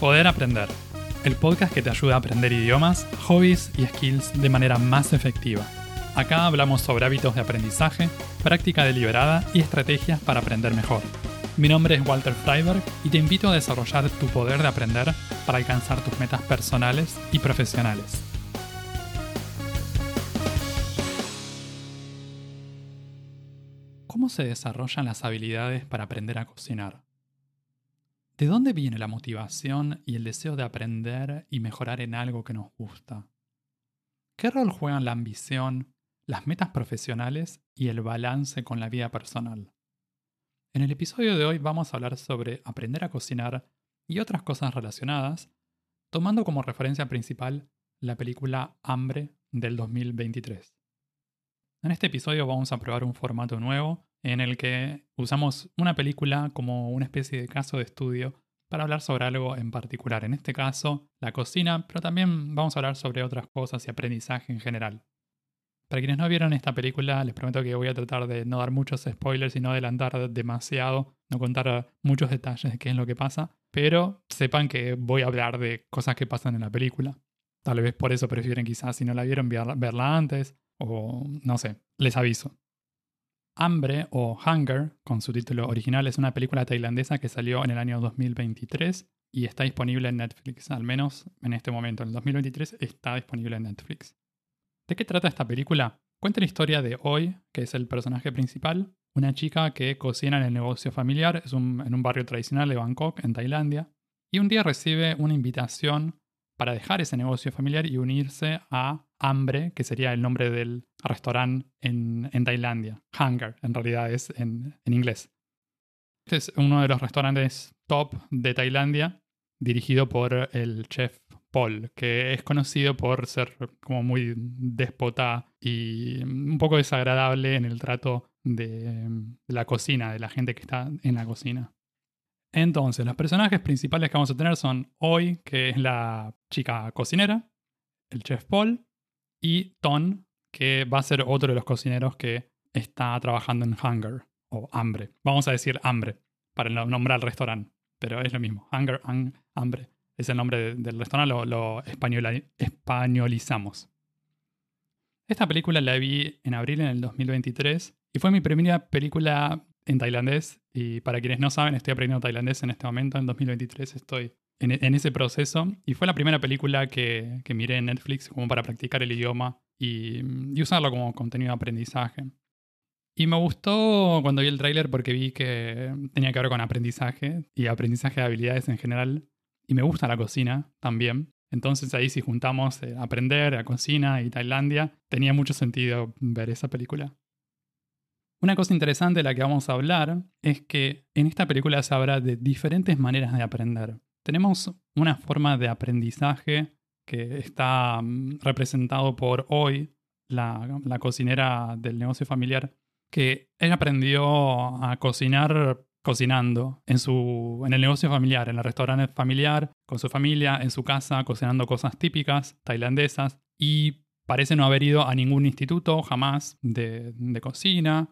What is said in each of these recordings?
Poder Aprender, el podcast que te ayuda a aprender idiomas, hobbies y skills de manera más efectiva. Acá hablamos sobre hábitos de aprendizaje, práctica deliberada y estrategias para aprender mejor. Mi nombre es Walter Freiberg y te invito a desarrollar tu poder de aprender para alcanzar tus metas personales y profesionales. ¿Cómo se desarrollan las habilidades para aprender a cocinar? ¿De dónde viene la motivación y el deseo de aprender y mejorar en algo que nos gusta? ¿Qué rol juegan la ambición, las metas profesionales y el balance con la vida personal? En el episodio de hoy vamos a hablar sobre aprender a cocinar y otras cosas relacionadas, tomando como referencia principal la película Hambre del 2023. En este episodio vamos a probar un formato nuevo en el que usamos una película como una especie de caso de estudio para hablar sobre algo en particular. En este caso, la cocina, pero también vamos a hablar sobre otras cosas y aprendizaje en general. Para quienes no vieron esta película, les prometo que voy a tratar de no dar muchos spoilers y no adelantar demasiado, no contar muchos detalles de qué es lo que pasa, pero sepan que voy a hablar de cosas que pasan en la película. Tal vez por eso prefieren quizás si no la vieron verla antes, o no sé, les aviso. Hambre o Hunger, con su título original, es una película tailandesa que salió en el año 2023 y está disponible en Netflix, al menos en este momento, en el 2023 está disponible en Netflix. ¿De qué trata esta película? Cuenta la historia de Hoy, que es el personaje principal, una chica que cocina en el negocio familiar, en un barrio tradicional de Bangkok, en Tailandia, y un día recibe una invitación para dejar ese negocio familiar y unirse a Hambre, que sería el nombre del restaurante en, Tailandia. Hunger, en realidad es en, en inglés. Este es uno de los restaurantes top de Tailandia, dirigido por el chef Paul, que es conocido por ser como muy déspota y un poco desagradable en el trato de la cocina, de la gente que está en la cocina. Entonces, los personajes principales que vamos a tener son Hoy, que es la chica cocinera, el chef Paul, y Ton, que va a ser otro de los cocineros que está trabajando en Hunger, o Hambre. Vamos a decir Hambre, para nombrar al restaurante, pero es lo mismo. Hunger, Hambre. Es el nombre del restaurante, lo, españolizamos. Esta película la vi en abril en el 2023 y fue mi primera película en tailandés y para quienes no saben, estoy aprendiendo tailandés en este momento, en 2023 estoy en, ese proceso y fue la primera película que, miré en Netflix como para practicar el idioma y, usarlo como contenido de aprendizaje. Y me gustó cuando vi el tráiler porque vi que tenía que ver con aprendizaje y aprendizaje de habilidades en general. Y me gusta la cocina también. Entonces ahí si juntamos eh, aprender a cocina y Tailandia, tenía mucho sentido ver esa película. Una cosa interesante de la que vamos a hablar es que en esta película se habla de diferentes maneras de aprender. Tenemos una forma de aprendizaje que está mm, representado por hoy, la, cocinera del negocio familiar, que ella aprendió a cocinar cocinando en, su, en el negocio familiar, en el restaurante familiar, con su familia, en su casa, cocinando cosas típicas tailandesas y parece no haber ido a ningún instituto jamás de, de cocina.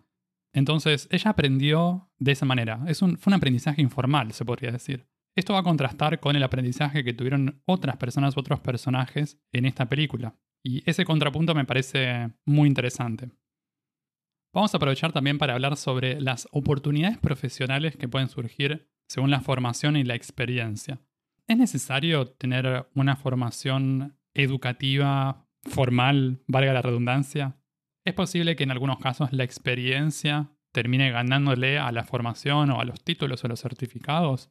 Entonces, ella aprendió de esa manera. Es un, fue un aprendizaje informal, se podría decir. Esto va a contrastar con el aprendizaje que tuvieron otras personas, otros personajes en esta película. Y ese contrapunto me parece muy interesante. Vamos a aprovechar también para hablar sobre las oportunidades profesionales que pueden surgir según la formación y la experiencia. ¿Es necesario tener una formación educativa, formal, valga la redundancia? Es posible que en algunos casos la experiencia termine ganándole a la formación o a los títulos o los certificados.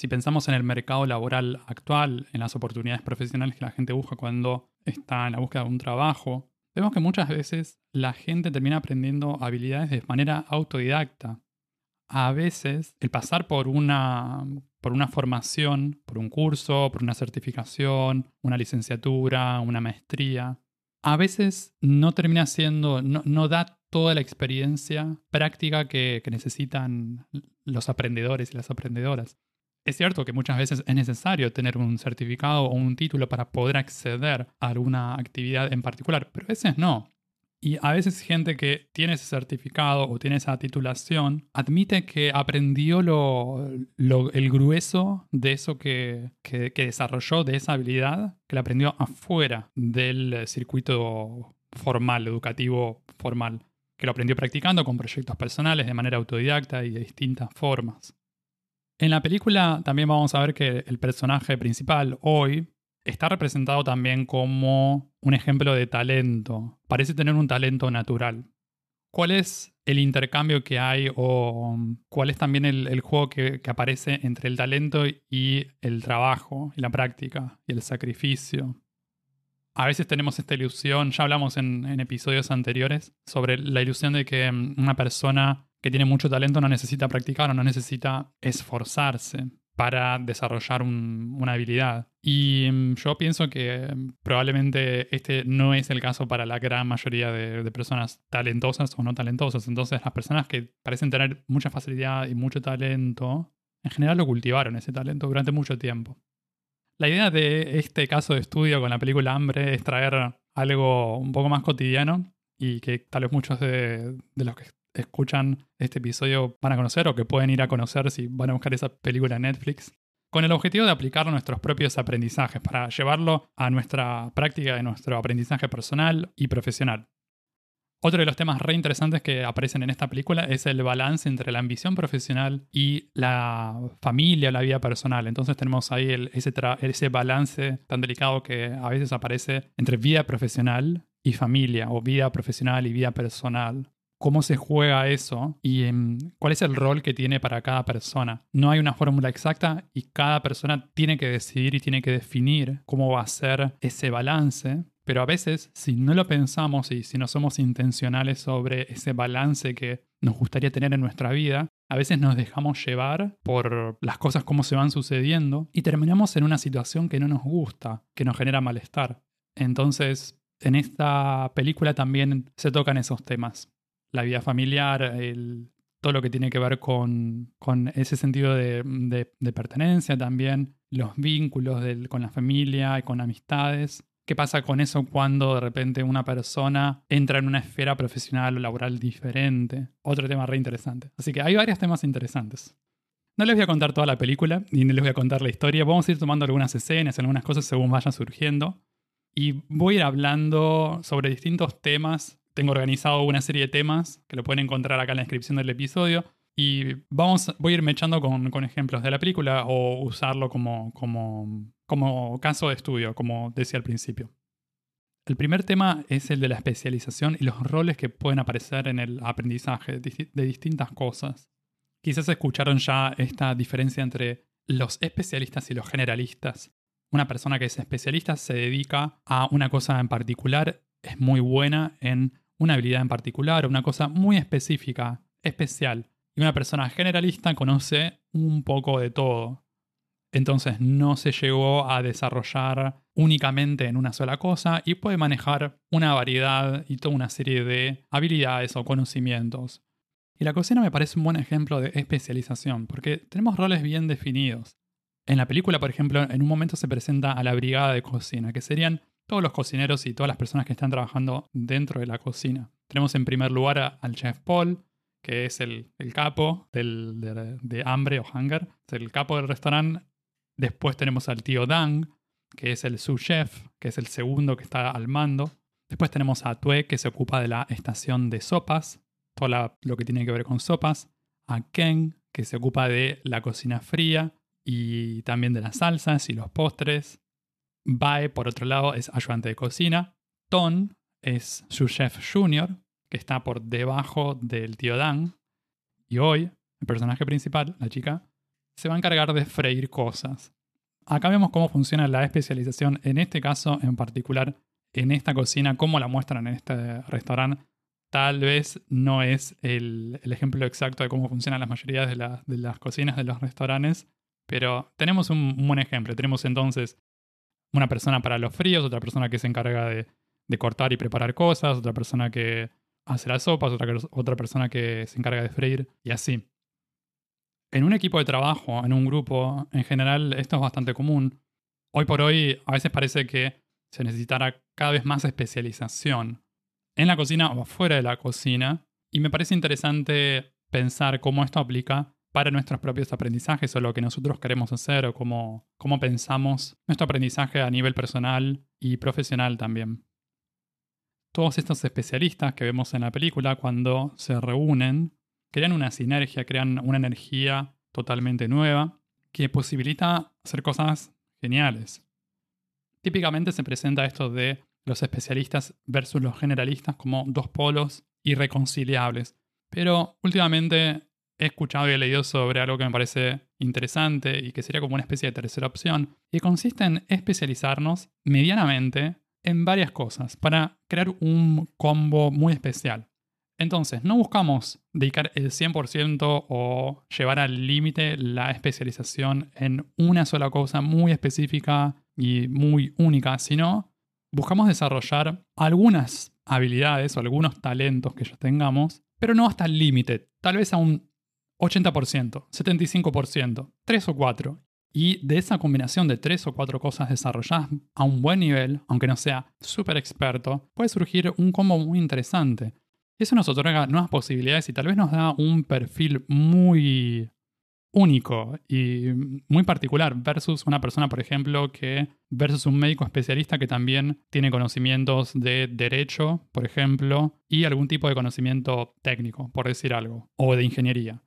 Si pensamos en el mercado laboral actual, en las oportunidades profesionales que la gente busca cuando está en la búsqueda de un trabajo, vemos que muchas veces la gente termina aprendiendo habilidades de manera autodidacta. A veces el pasar por una, por una formación, por un curso, por una certificación, una licenciatura, una maestría, a veces no termina siendo, no, da toda la experiencia práctica que, necesitan los aprendedores y las aprendedoras. Es cierto que muchas veces es necesario tener un certificado o un título para poder acceder a alguna actividad en particular, pero a veces no. Y a veces gente que tiene ese certificado o tiene esa titulación admite que aprendió lo, el grueso de eso que, que, desarrolló, de esa habilidad, que la aprendió afuera del circuito formal, educativo formal, que lo aprendió practicando con proyectos personales de manera autodidacta y de distintas formas. En la película también vamos a ver que el personaje principal, hoy, está representado también como un ejemplo de talento. Parece tener un talento natural. ¿Cuál es el intercambio que hay o cuál es también el, juego que, aparece entre el talento y el trabajo y la práctica y el sacrificio? A veces tenemos esta ilusión, ya hablamos en, episodios anteriores, sobre la ilusión de que mm, una persona que tiene mucho talento no necesita practicar o no necesita esforzarse para desarrollar una habilidad. Y mm, yo pienso que mm, probablemente este no es el caso para la gran mayoría de, personas talentosas o no talentosas. Entonces las personas que parecen tener mucha facilidad y mucho talento, en general lo cultivaron ese talento durante mucho tiempo. La idea de este caso de estudio con la película Hambre es traer algo un poco más cotidiano y que tal vez muchos de, de los que escuchan este episodio van a conocer o que pueden ir a conocer si van a buscar esa película en Netflix, con el objetivo de aplicar nuestros propios aprendizajes para llevarlo a nuestra práctica de nuestro aprendizaje personal y profesional. Otro de los temas re interesantes que aparecen en esta película es el balance entre la ambición profesional y la familia, la vida personal. Entonces tenemos ahí ese, ese balance tan delicado que a veces aparece entre vida profesional y familia, o vida profesional y vida personal cómo se juega eso y em, cuál es el rol que tiene para cada persona. No hay una fórmula exacta y cada persona tiene que decidir y tiene que definir cómo va a ser ese balance. Pero a veces, si no lo pensamos y si no somos intencionales sobre ese balance que nos gustaría tener en nuestra vida, a veces nos dejamos llevar por las cosas como se van sucediendo y terminamos en una situación que no nos gusta, que nos genera malestar. Entonces, en esta película también se tocan esos temas la vida familiar, todo lo que tiene que ver con, ese sentido de, pertenencia también, los vínculos con la familia y con amistades. ¿Qué pasa con eso cuando de repente una persona entra en una esfera profesional o laboral diferente? Otro tema re interesante. Así que hay varios temas interesantes. No les voy a contar toda la película, ni les voy a contar la historia. Vamos a ir tomando algunas escenas, algunas cosas según vayan surgiendo. Y voy a ir hablando sobre distintos temas tengo organizado una serie de temas que lo pueden encontrar acá en la descripción del episodio. Y vamos, voy a irme echando con, con ejemplos de la película o usarlo como, como, como caso de estudio, como decía al principio. El primer tema es el de la especialización y los roles que pueden aparecer en el aprendizaje de distintas cosas. Quizás escucharon ya esta diferencia entre los especialistas y los generalistas. Una persona que es especialista se dedica a una cosa en particular, es muy buena en una habilidad en particular, una cosa muy específica, especial. Y una persona generalista conoce un poco de todo. Entonces no se llegó a desarrollar únicamente en una sola cosa y puede manejar una variedad y toda una serie de habilidades o conocimientos. Y la cocina me parece un buen ejemplo de especialización, porque tenemos roles bien definidos. En la película, por ejemplo, en un momento se presenta a la brigada de cocina, que serían todos los cocineros y todas las personas que están trabajando dentro de la cocina. Tenemos en primer lugar al chef Paul, que es el, capo de, hambre o hunger, el capo del restaurante. Después tenemos al tío Dang, que es el sous chef, que es el segundo que está al mando. Después tenemos a Tue, que se ocupa de la estación de sopas, todo lo que tiene que ver con sopas. A Ken, que se ocupa de la cocina fría y también de las salsas y los postres. Bae, por otro lado, es ayudante de cocina. Ton es su chef junior, que está por debajo del tío Dan. Y hoy, el personaje principal, la chica, se va a encargar de freír cosas. Acá vemos cómo funciona la especialización, en este caso en particular, en esta cocina, cómo la muestran en este restaurante. Tal vez no es el, ejemplo exacto de cómo funcionan las mayorías de, de, las cocinas de los restaurantes, pero tenemos un buen ejemplo. Tenemos entonces una persona para los fríos, otra persona que se encarga de, cortar y preparar cosas, otra persona que hace las sopas, otra, otra persona que se encarga de freír y así. En un equipo de trabajo, en un grupo, en general esto es bastante común. Hoy por hoy a veces parece que se necesitará cada vez más especialización. en la cocina o fuera de la cocina. Y me parece interesante pensar cómo esto aplica para nuestros propios aprendizajes o lo que nosotros queremos hacer o cómo, cómo pensamos nuestro aprendizaje a nivel personal y profesional también. Todos estos especialistas que vemos en la película cuando se reúnen crean una sinergia, crean una energía totalmente nueva que posibilita hacer cosas geniales. Típicamente se presenta esto de los especialistas versus los generalistas como dos polos irreconciliables. Pero últimamente he escuchado y he leído sobre algo que me parece interesante y que sería como una especie de tercera opción, y consiste en especializarnos medianamente en varias cosas para crear un combo muy especial. Entonces, no buscamos dedicar el 100% o llevar al límite la especialización en una sola cosa muy específica y muy única, sino buscamos desarrollar algunas habilidades o algunos talentos que ya tengamos, pero no hasta el límite, tal vez a un 80%, 75%, 3 o 4. Y de esa combinación de tres o cuatro cosas desarrolladas a un buen nivel, aunque no sea súper experto, puede surgir un combo muy interesante. Eso nos otorga nuevas posibilidades y tal vez nos da un perfil muy único y muy particular versus una persona, por ejemplo, que versus un médico especialista que también tiene conocimientos de derecho, por ejemplo, y algún tipo de conocimiento técnico, por decir algo, o de ingeniería.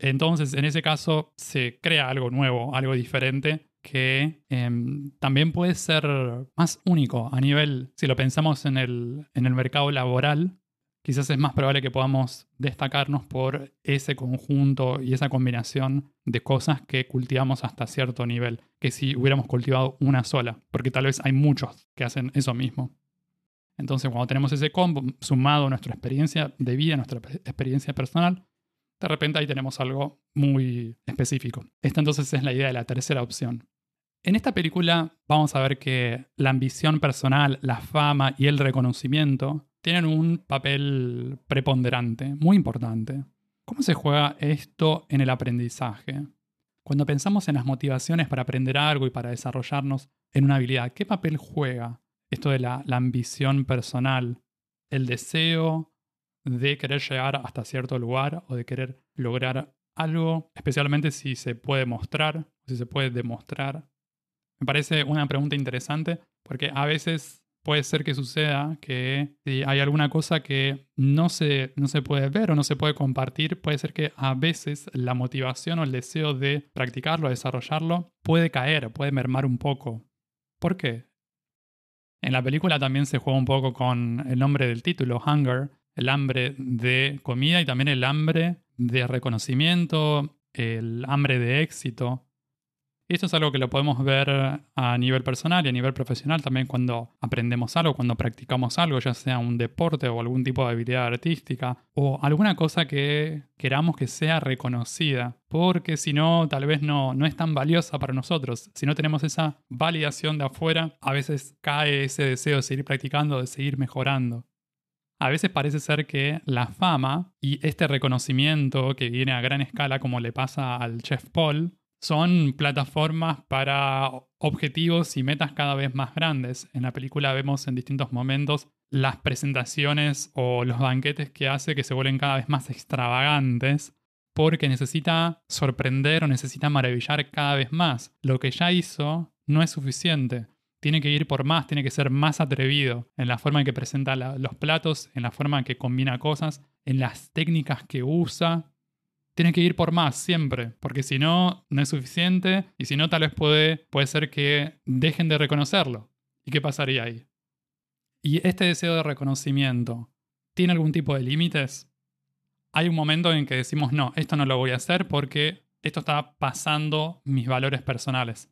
Entonces, en ese caso, se crea algo nuevo, algo diferente que em, también puede ser más único a nivel, si lo pensamos en el, en el mercado laboral, quizás es más probable que podamos destacarnos por ese conjunto y esa combinación de cosas que cultivamos hasta cierto nivel, que si hubiéramos cultivado una sola, porque tal vez hay muchos que hacen eso mismo. Entonces, cuando tenemos ese combo sumado a nuestra experiencia de vida, nuestra experiencia personal, de repente ahí tenemos algo muy específico. Esta entonces es la idea de la tercera opción. En esta película vamos a ver que la ambición personal, la fama y el reconocimiento tienen un papel preponderante, muy importante. ¿Cómo se juega esto en el aprendizaje? Cuando pensamos en las motivaciones para aprender algo y para desarrollarnos en una habilidad, ¿qué papel juega esto de la, ambición personal? El deseo de querer llegar hasta cierto lugar o de querer lograr algo, especialmente si se puede mostrar, si se puede demostrar. Me parece una pregunta interesante porque a veces puede ser que suceda que si hay alguna cosa que no se, no se puede ver o no se puede compartir, puede ser que a veces la motivación o el deseo de practicarlo, desarrollarlo, puede caer, puede mermar un poco. ¿Por qué? En la película también se juega un poco con el nombre del título, Hunger, el hambre de comida y también el hambre de reconocimiento, el hambre de éxito. Esto es algo que lo podemos ver a nivel personal y a nivel profesional también cuando aprendemos algo, cuando practicamos algo, ya sea un deporte o algún tipo de habilidad artística o alguna cosa que queramos que sea reconocida, porque si no, tal vez no, no es tan valiosa para nosotros. Si no tenemos esa validación de afuera, a veces cae ese deseo de seguir practicando, de seguir mejorando. A veces parece ser que la fama y este reconocimiento que viene a gran escala como le pasa al chef Paul, son plataformas para objetivos y metas cada vez más grandes. En la película vemos en distintos momentos las presentaciones o los banquetes que hace que se vuelven cada vez más extravagantes porque necesita sorprender o necesita maravillar cada vez más. Lo que ya hizo no es suficiente. Tiene que ir por más, tiene que ser más atrevido en la forma en que presenta los platos, en la forma en que combina cosas, en las técnicas que usa tiene que ir por más siempre, porque si no, no es suficiente y si no, tal vez puede, puede ser que dejen de reconocerlo. ¿Y qué pasaría ahí? ¿Y este deseo de reconocimiento tiene algún tipo de límites? Hay un momento en que decimos, no, esto no lo voy a hacer porque esto está pasando mis valores personales.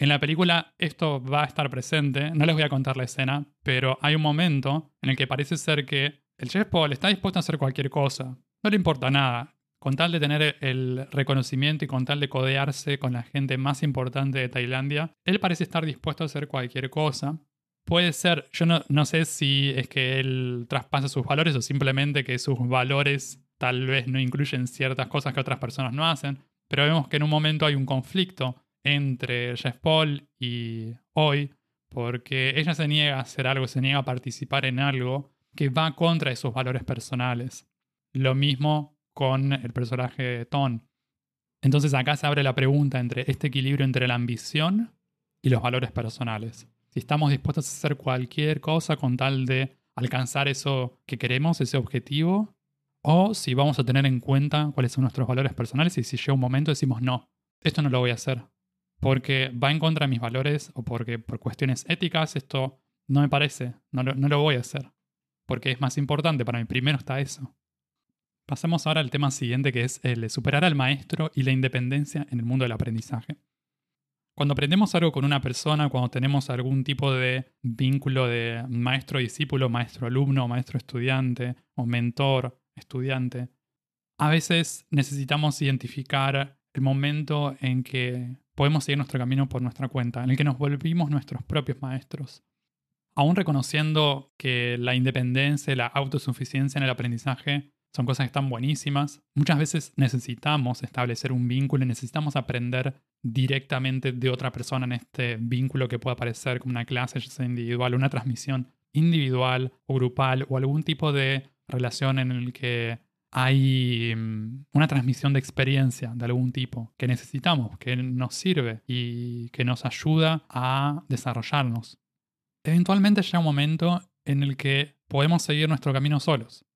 En la película esto va a estar presente, no les voy a contar la escena, pero hay un momento en el que parece ser que el chef Paul está dispuesto a hacer cualquier cosa, no le importa nada, con tal de tener el reconocimiento y con tal de codearse con la gente más importante de Tailandia, él parece estar dispuesto a hacer cualquier cosa. Puede ser, yo no, sé si es que él traspasa sus valores o simplemente que sus valores tal vez no incluyen ciertas cosas que otras personas no hacen, pero vemos que en un momento hay un conflicto entre Jeff Paul y Hoy, porque ella se niega a hacer algo, se niega a participar en algo que va contra esos valores personales. Lo mismo con el personaje Ton. Entonces acá se abre la pregunta entre este equilibrio entre la ambición y los valores personales. Si estamos dispuestos a hacer cualquier cosa con tal de alcanzar eso que queremos, ese objetivo, o si vamos a tener en cuenta cuáles son nuestros valores personales y si llega un momento decimos no, esto no lo voy a hacer, porque va en contra de mis valores o porque por cuestiones éticas esto no me parece, no lo, no lo voy a hacer, porque es más importante para mí, primero está eso. Pasemos ahora al tema siguiente que es el superar al maestro y la independencia en el mundo del aprendizaje. Cuando aprendemos algo con una persona, cuando tenemos algún tipo de vínculo de maestro-discípulo, maestro-alumno, maestro-estudiante o mentor-estudiante, a veces necesitamos identificar el momento en que podemos seguir nuestro camino por nuestra cuenta, en el que nos volvimos nuestros propios maestros. Aún reconociendo que la independencia y la autosuficiencia en el aprendizaje son cosas que están buenísimas. Muchas veces necesitamos establecer un vínculo y necesitamos aprender directamente de otra persona en este vínculo que puede aparecer como una clase, ya sea individual, una transmisión individual o grupal o algún tipo de relación en el que hay mm, una transmisión de experiencia de algún tipo que necesitamos, que nos sirve y que nos ayuda a desarrollarnos. Eventualmente llega un momento en el que podemos seguir nuestro camino solos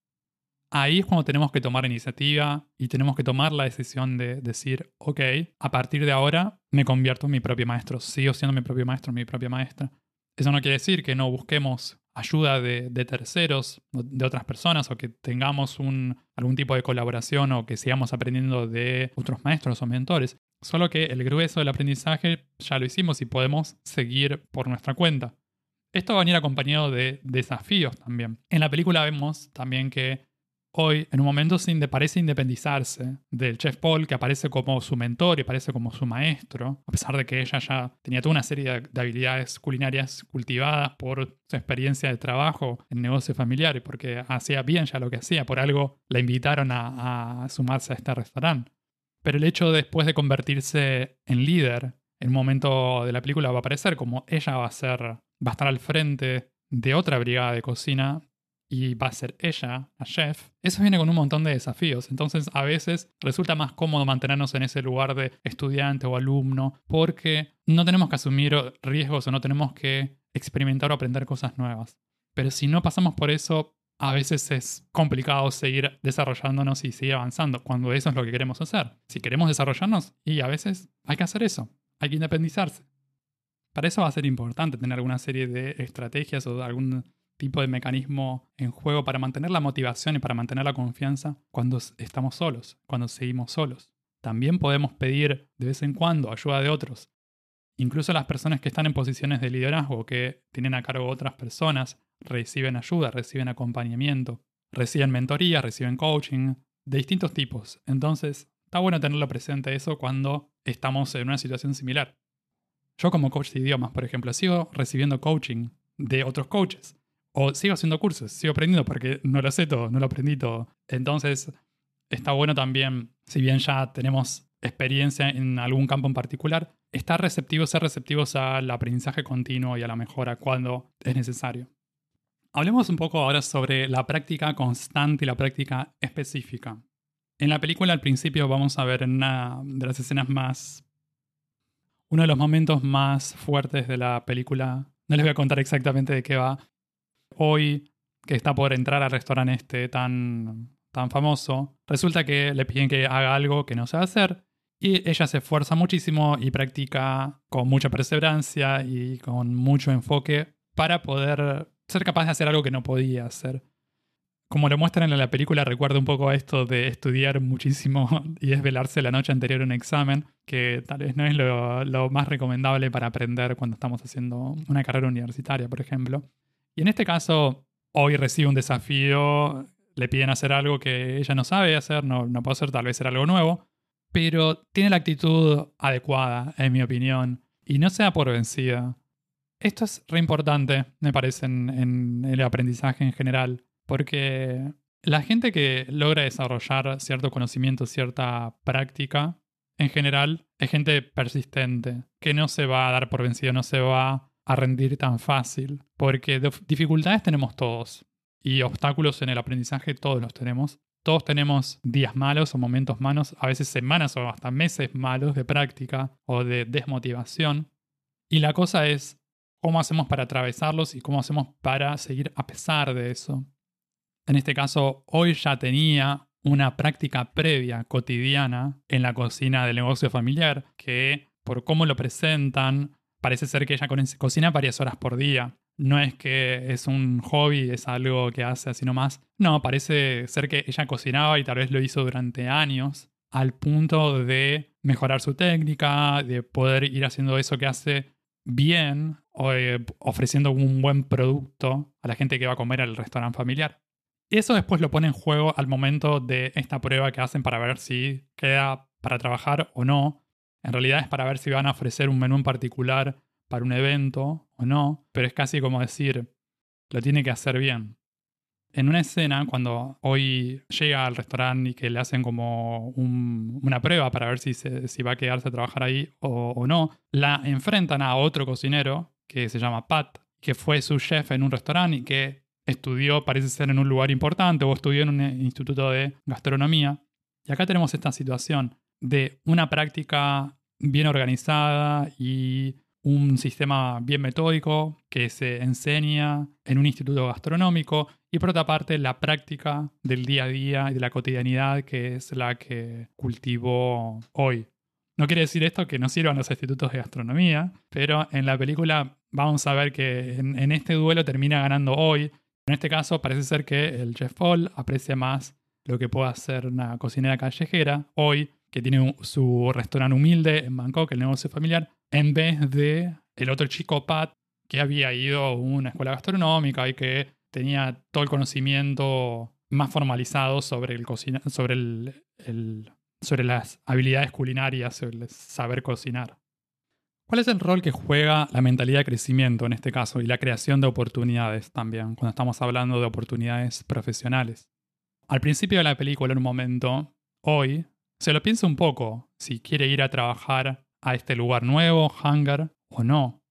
ahí es cuando tenemos que tomar iniciativa y tenemos que tomar la decisión de decir, ok, a partir de ahora me convierto en mi propio maestro, sigo siendo mi propio maestro, mi propia maestra. Eso no quiere decir que no busquemos ayuda de, terceros, de otras personas, o que tengamos algún tipo de colaboración o que sigamos aprendiendo de otros maestros o mentores. Solo que el grueso del aprendizaje ya lo hicimos y podemos seguir por nuestra cuenta. Esto va a venir acompañado de desafíos también. En la película vemos también que hoy en un momento parece independizarse del chef Paul, que aparece como su mentor y aparece como su maestro, a pesar de que ella ya tenía toda una serie de, habilidades culinarias cultivadas por su experiencia de trabajo en negocio familiar porque hacía bien ya lo que hacía, por algo la invitaron a, a sumarse a este restaurante. Pero el hecho después de convertirse en líder, en un momento de la película va a aparecer como ella va a ser, va a estar al frente de otra brigada de cocina y va a ser ella, la chef, eso viene con un montón de desafíos. Entonces a veces resulta más cómodo mantenernos en ese lugar de estudiante o alumno porque no tenemos que asumir riesgos o no tenemos que experimentar o aprender cosas nuevas. Pero si no pasamos por eso, a veces es complicado seguir desarrollándonos y seguir avanzando cuando eso es lo que queremos hacer. Si queremos desarrollarnos, y a veces hay que hacer eso, hay que independizarse. Para eso va a ser importante tener alguna serie de estrategias o algún tipo de mecanismo en juego para mantener la motivación y para mantener la confianza cuando estamos solos, cuando seguimos solos. También podemos pedir de vez en cuando ayuda de otros. Incluso las personas que están en posiciones de liderazgo, que tienen a cargo otras personas, reciben ayuda, reciben acompañamiento, reciben mentoría, reciben coaching, de distintos tipos. Entonces, está bueno tenerlo presente eso cuando estamos en una situación similar. Yo como coach de idiomas, por ejemplo, sigo recibiendo coaching de otros coaches. O sigo haciendo cursos, sigo aprendiendo porque no lo sé todo, no lo aprendí todo. Entonces, está bueno también, si bien ya tenemos experiencia en algún campo en particular, estar receptivos, ser receptivos al aprendizaje continuo y a la mejora cuando es necesario. Hablemos un poco ahora sobre la práctica constante y la práctica específica. En la película al principio vamos a ver en una de las escenas más... Uno de los momentos más fuertes de la película. No les voy a contar exactamente de qué va, hoy que está por entrar al restaurante este tan, tan famoso, resulta que le piden que haga algo que no sabe hacer y ella se esfuerza muchísimo y practica con mucha perseverancia y con mucho enfoque para poder ser capaz de hacer algo que no podía hacer. Como lo muestran en la película, recuerda un poco esto de estudiar muchísimo y desvelarse la noche anterior a un examen, que tal vez no es lo, lo más recomendable para aprender cuando estamos haciendo una carrera universitaria, por ejemplo. Y en este caso, hoy recibe un desafío, le piden hacer algo que ella no sabe hacer, no, no puede hacer, tal vez ser algo nuevo, pero tiene la actitud adecuada, en mi opinión, y no sea por vencida. Esto es re importante, me parece, en, en el aprendizaje en general, porque la gente que logra desarrollar cierto conocimiento, cierta práctica, en general, es gente persistente, que no se va a dar por vencido, no se va a rendir tan fácil, porque dificultades tenemos todos. y obstáculos en el aprendizaje todos los tenemos. Todos tenemos días malos o momentos malos, a veces semanas o hasta meses malos de práctica o de desmotivación. Y la cosa es cómo hacemos para atravesarlos y cómo hacemos para seguir a pesar de eso. En este caso, hoy ya tenía una práctica previa cotidiana en la cocina del negocio familiar que, por cómo lo presentan, parece ser que ella cocina varias horas por día. No es que es un hobby, es algo que hace así nomás. No, parece ser que ella cocinaba y tal vez lo hizo durante años, al punto de mejorar su técnica, de poder ir haciendo eso que hace bien, o, eh, ofreciendo un buen producto a la gente que va a comer al restaurante familiar. Eso después lo pone en juego al momento de esta prueba que hacen para ver si queda para trabajar o no. En realidad es para ver si van a ofrecer un menú en particular para un evento o no, pero es casi como decir, lo tiene que hacer bien. En una escena, cuando hoy llega al restaurante y que le hacen como una prueba para ver si, va a quedarse a trabajar ahí o, o no, la enfrentan a otro cocinero que se llama Pat, que fue su chef en un restaurante y que estudió, parece ser, en un lugar importante o estudió en un instituto de gastronomía. Y acá tenemos esta situación de una práctica bien organizada y un sistema bien metódico que se enseña en un instituto gastronómico y por otra parte la práctica del día a día y de la cotidianidad que es la que cultivó hoy. No quiere decir esto que no sirvan los institutos de gastronomía, pero en la película vamos a ver que en, en este duelo termina ganando hoy en este caso parece ser que el chef Paul aprecia más lo que puede hacer una cocinera callejera hoy, que tiene su restaurante humilde en Bangkok, el negocio familiar, en vez de el otro chico Pat que había ido a una escuela gastronómica y que tenía todo el conocimiento más formalizado sobre el sobre el, sobre las habilidades culinarias, sobre el saber cocinar. ¿Cuál es el rol que juega la mentalidad de crecimiento en este caso y la creación de oportunidades también, cuando estamos hablando de oportunidades profesionales? Al principio de la película, en un momento, hoy, se lo piensa un poco si quiere ir a trabajar a este lugar nuevo, Hangar, o no.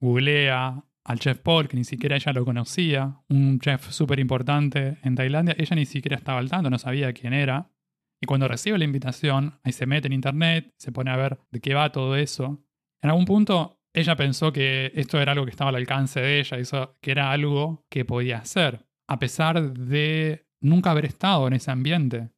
Googlea al chef Paul, que ni siquiera ella lo conocía, un chef súper importante en Tailandia, ella ni siquiera estaba al tanto, no sabía quién era. Y cuando recibe la invitación, ahí se mete en internet, se pone a ver de qué va todo eso, en algún punto ella pensó que esto era algo que estaba al alcance de ella, que era algo que podía hacer, a pesar de nunca haber estado en ese ambiente.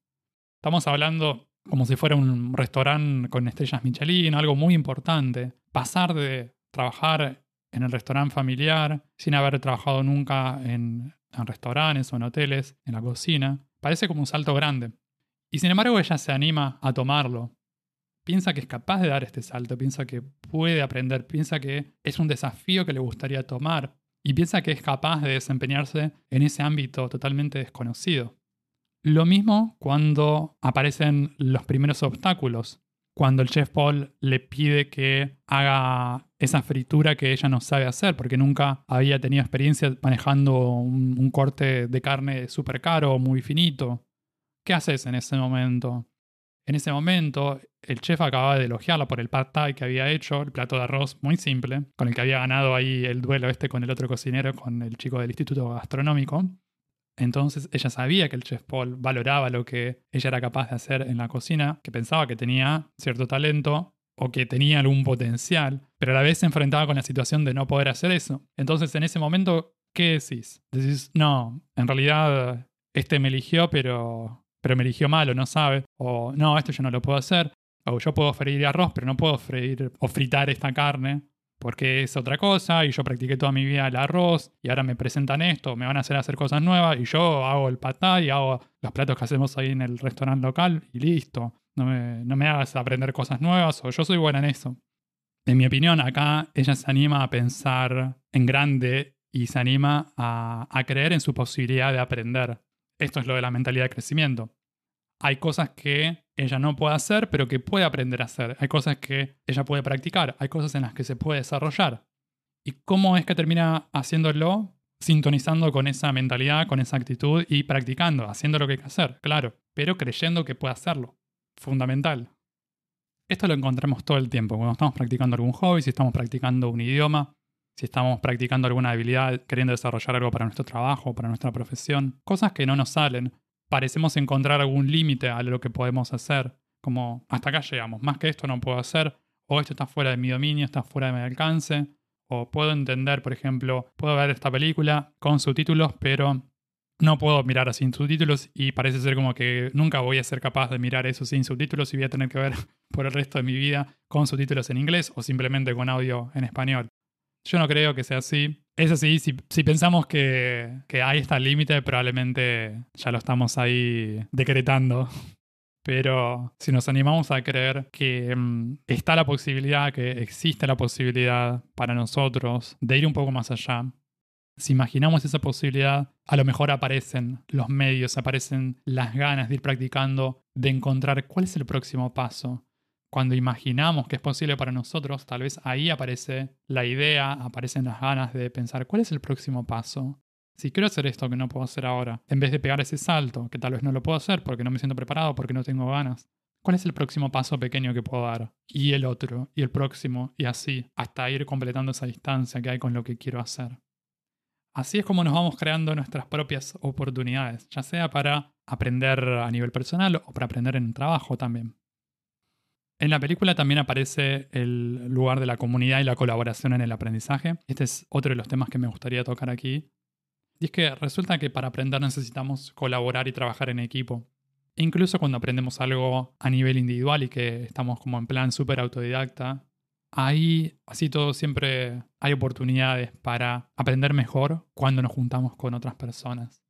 Estamos hablando como si fuera un restaurante con estrellas Michelin, algo muy importante. Pasar de trabajar en el restaurante familiar sin haber trabajado nunca en, en restaurantes o en hoteles, en la cocina, parece como un salto grande. Y sin embargo ella se anima a tomarlo piensa que es capaz de dar este salto, piensa que puede aprender, piensa que es un desafío que le gustaría tomar y piensa que es capaz de desempeñarse en ese ámbito totalmente desconocido. Lo mismo cuando aparecen los primeros obstáculos, cuando el chef Paul le pide que haga esa fritura que ella no sabe hacer, porque nunca había tenido experiencia manejando un, un corte de carne súper caro, muy finito. ¿Qué haces en ese momento? En ese momento, el chef acababa de elogiarla por el pad thai que había hecho, el plato de arroz muy simple, con el que había ganado ahí el duelo este con el otro cocinero, con el chico del instituto gastronómico. Entonces ella sabía que el chef Paul valoraba lo que ella era capaz de hacer en la cocina, que pensaba que tenía cierto talento o que tenía algún potencial, pero a la vez se enfrentaba con la situación de no poder hacer eso. Entonces en ese momento, ¿qué decís? Decís, no, en realidad este me eligió, pero pero me eligió mal o no sabe, o no, esto yo no lo puedo hacer, o yo puedo freír arroz, pero no puedo freír o fritar esta carne porque es otra cosa y yo practiqué toda mi vida el arroz y ahora me presentan esto, me van a hacer hacer cosas nuevas y yo hago el patá y hago los platos que hacemos ahí en el restaurante local y listo. No me, no me hagas aprender cosas nuevas o yo soy buena en eso. En mi opinión, acá ella se anima a pensar en grande y se anima a, a creer en su posibilidad de aprender. Esto es lo de la mentalidad de crecimiento. Hay cosas que ella no puede hacer, pero que puede aprender a hacer. Hay cosas que ella puede practicar. Hay cosas en las que se puede desarrollar. ¿Y cómo es que termina haciéndolo? Sintonizando con esa mentalidad, con esa actitud y practicando, haciendo lo que hay que hacer, claro, pero creyendo que puede hacerlo. Fundamental. Esto lo encontramos todo el tiempo, cuando estamos practicando algún hobby, si estamos practicando un idioma. si estamos practicando alguna habilidad, queriendo desarrollar algo para nuestro trabajo, para nuestra profesión, cosas que no nos salen. Parecemos encontrar algún límite a lo que podemos hacer, como hasta acá llegamos, más que esto no puedo hacer, o esto está fuera de mi dominio, está fuera de mi alcance, o puedo entender, por ejemplo, puedo ver esta película con subtítulos, pero no puedo mirar sin subtítulos y parece ser como que nunca voy a ser capaz de mirar eso sin subtítulos y voy a tener que ver por el resto de mi vida con subtítulos en inglés o simplemente con audio en español. Yo no creo que sea así. Es así, si, pensamos que, está el límite, probablemente ya lo estamos ahí decretando. Pero si nos animamos a creer que mm, está la posibilidad, que existe la posibilidad para nosotros de ir un poco más allá, si imaginamos esa posibilidad, a lo mejor aparecen los medios, aparecen las ganas de ir practicando, de encontrar cuál es el próximo paso. Cuando imaginamos que es posible para nosotros, tal vez ahí aparece la idea, aparecen las ganas de pensar cuál es el próximo paso. Si quiero hacer esto que no puedo hacer ahora, en vez de pegar ese salto, que tal vez no lo puedo hacer porque no me siento preparado, porque no tengo ganas, ¿cuál es el próximo paso pequeño que puedo dar? Y el otro, y el próximo, y así, hasta ir completando esa distancia que hay con lo que quiero hacer. Así es como nos vamos creando nuestras propias oportunidades, ya sea para aprender a nivel personal o para aprender en trabajo también. En la película también aparece el lugar de la comunidad y la colaboración en el aprendizaje. Este es otro de los temas que me gustaría tocar aquí. Y es que resulta que para aprender necesitamos colaborar y trabajar en equipo. Incluso cuando aprendemos algo a nivel individual y que estamos como en plan súper autodidacta, Ahí, así todo, siempre hay oportunidades para aprender mejor cuando nos juntamos con otras personas.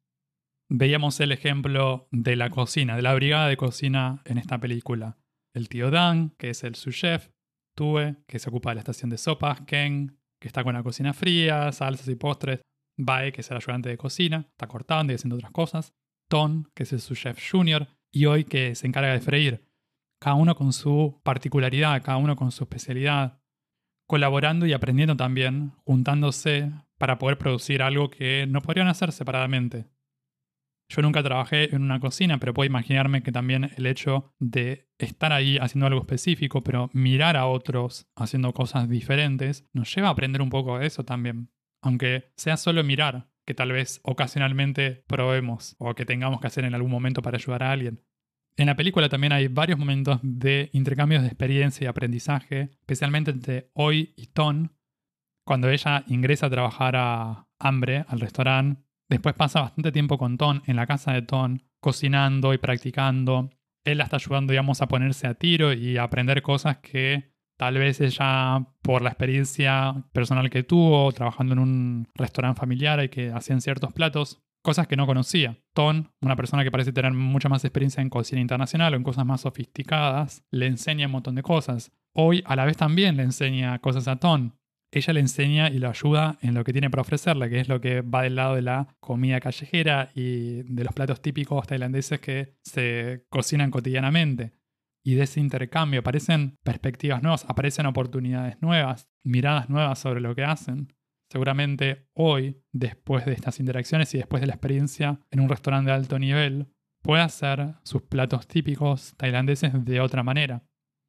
Veíamos el ejemplo de la cocina, de la brigada de cocina en esta película. El tío Dan, que es el chef, Tue, que se ocupa de la estación de sopas, Ken, que está con la cocina fría, salsas y postres, Bae, que es el ayudante de cocina, está cortando y haciendo otras cosas, Ton, que es el chef junior, y hoy que se encarga de freír cada uno con su particularidad, cada uno con su especialidad, colaborando y aprendiendo también, juntándose para poder producir algo que no podrían hacer separadamente. Yo nunca trabajé en una cocina, pero puedo imaginarme que también el hecho de estar ahí haciendo algo específico, pero mirar a otros haciendo cosas diferentes, nos lleva a aprender un poco de eso también. Aunque sea solo mirar, que tal vez ocasionalmente probemos o que tengamos que hacer en algún momento para ayudar a alguien. En la película también hay varios momentos de intercambios de experiencia y aprendizaje, especialmente entre Hoy y Ton. Cuando ella ingresa a trabajar a Hambre, al restaurante, después pasa bastante tiempo con Ton en la casa de Ton, cocinando y practicando. Él la está ayudando, digamos, a ponerse a tiro y a aprender cosas que tal vez ella, por la experiencia personal que tuvo, trabajando en un restaurante familiar y que hacían ciertos platos, cosas que no conocía. Ton, una persona que parece tener mucha más experiencia en cocina internacional o en cosas más sofisticadas, le enseña un montón de cosas. Hoy a la vez también le enseña cosas a Ton. Ella le enseña y lo ayuda en lo que tiene para ofrecerle, que es lo que va del lado de la comida callejera y de los platos típicos tailandeses que se cocinan cotidianamente. Y de ese intercambio aparecen perspectivas nuevas, aparecen oportunidades nuevas, miradas nuevas sobre lo que hacen seguramente hoy, después de estas interacciones y después de la experiencia en un restaurante de alto nivel, puede hacer sus platos típicos tailandeses de otra manera.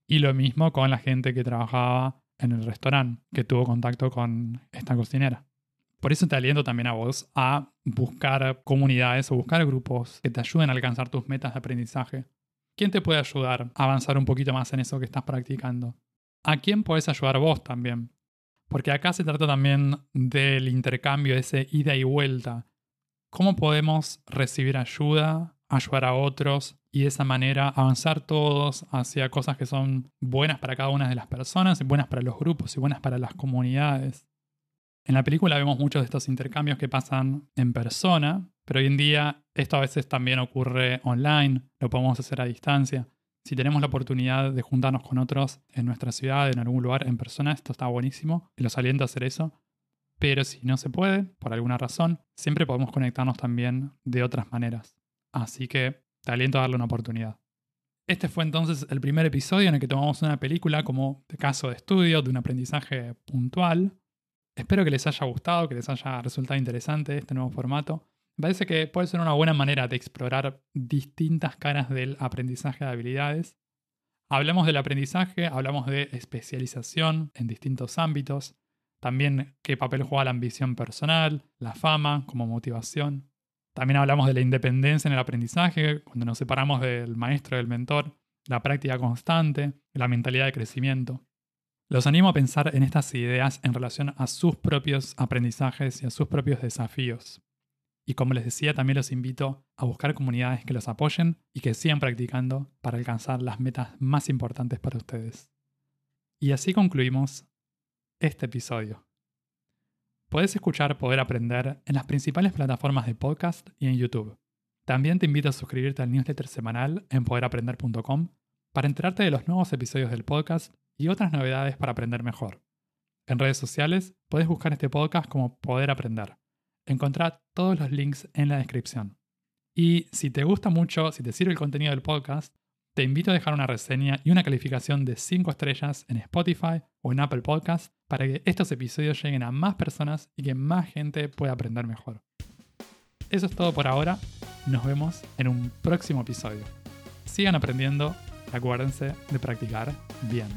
Y lo mismo con la gente que trabajaba en el restaurante, que tuvo contacto con esta cocinera. Por eso te aliento también a vos a buscar comunidades o buscar grupos que te ayuden a alcanzar tus metas de aprendizaje. ¿Quién te puede ayudar a avanzar un poquito más en eso que estás practicando? ¿A quién puedes ayudar vos también? Porque acá se trata también del intercambio, ese ida y vuelta. ¿Cómo podemos recibir ayuda, ayudar a otros y de esa manera avanzar todos hacia cosas que son buenas para cada una de las personas, buenas para los grupos y buenas para las comunidades? En la película vemos muchos de estos intercambios que pasan en persona, pero hoy en día esto a veces también ocurre online, lo podemos hacer a distancia. Si tenemos la oportunidad de juntarnos con otros en nuestra ciudad, en algún lugar, en persona, esto está buenísimo y los aliento a hacer eso. Pero si no se puede, por alguna razón, siempre podemos conectarnos también de otras maneras. Así que te aliento a darle una oportunidad. Este fue entonces el primer episodio en el que tomamos una película como caso de estudio, de un aprendizaje puntual. Espero que les haya gustado, que les haya resultado interesante este nuevo formato parece que puede ser una buena manera de explorar distintas caras del aprendizaje de habilidades. Hablamos del aprendizaje, hablamos de especialización en distintos ámbitos, también qué papel juega la ambición personal, la fama como motivación. También hablamos de la independencia en el aprendizaje, cuando nos separamos del maestro, del mentor, la práctica constante, la mentalidad de crecimiento. Los animo a pensar en estas ideas en relación a sus propios aprendizajes y a sus propios desafíos. Y como les decía, también los invito a buscar comunidades que los apoyen y que sigan practicando para alcanzar las metas más importantes para ustedes. Y así concluimos este episodio. Puedes escuchar Poder Aprender en las principales plataformas de podcast y en YouTube. También te invito a suscribirte al newsletter semanal en poderaprender.com para enterarte de los nuevos episodios del podcast y otras novedades para aprender mejor. En redes sociales puedes buscar este podcast como Poder Aprender. Encontrá todos los links en la descripción. Y si te gusta mucho, si te sirve el contenido del podcast, te invito a dejar una reseña y una calificación de 5 estrellas en Spotify o en Apple Podcasts para que estos episodios lleguen a más personas y que más gente pueda aprender mejor. Eso es todo por ahora. Nos vemos en un próximo episodio. Sigan aprendiendo acuérdense de practicar bien.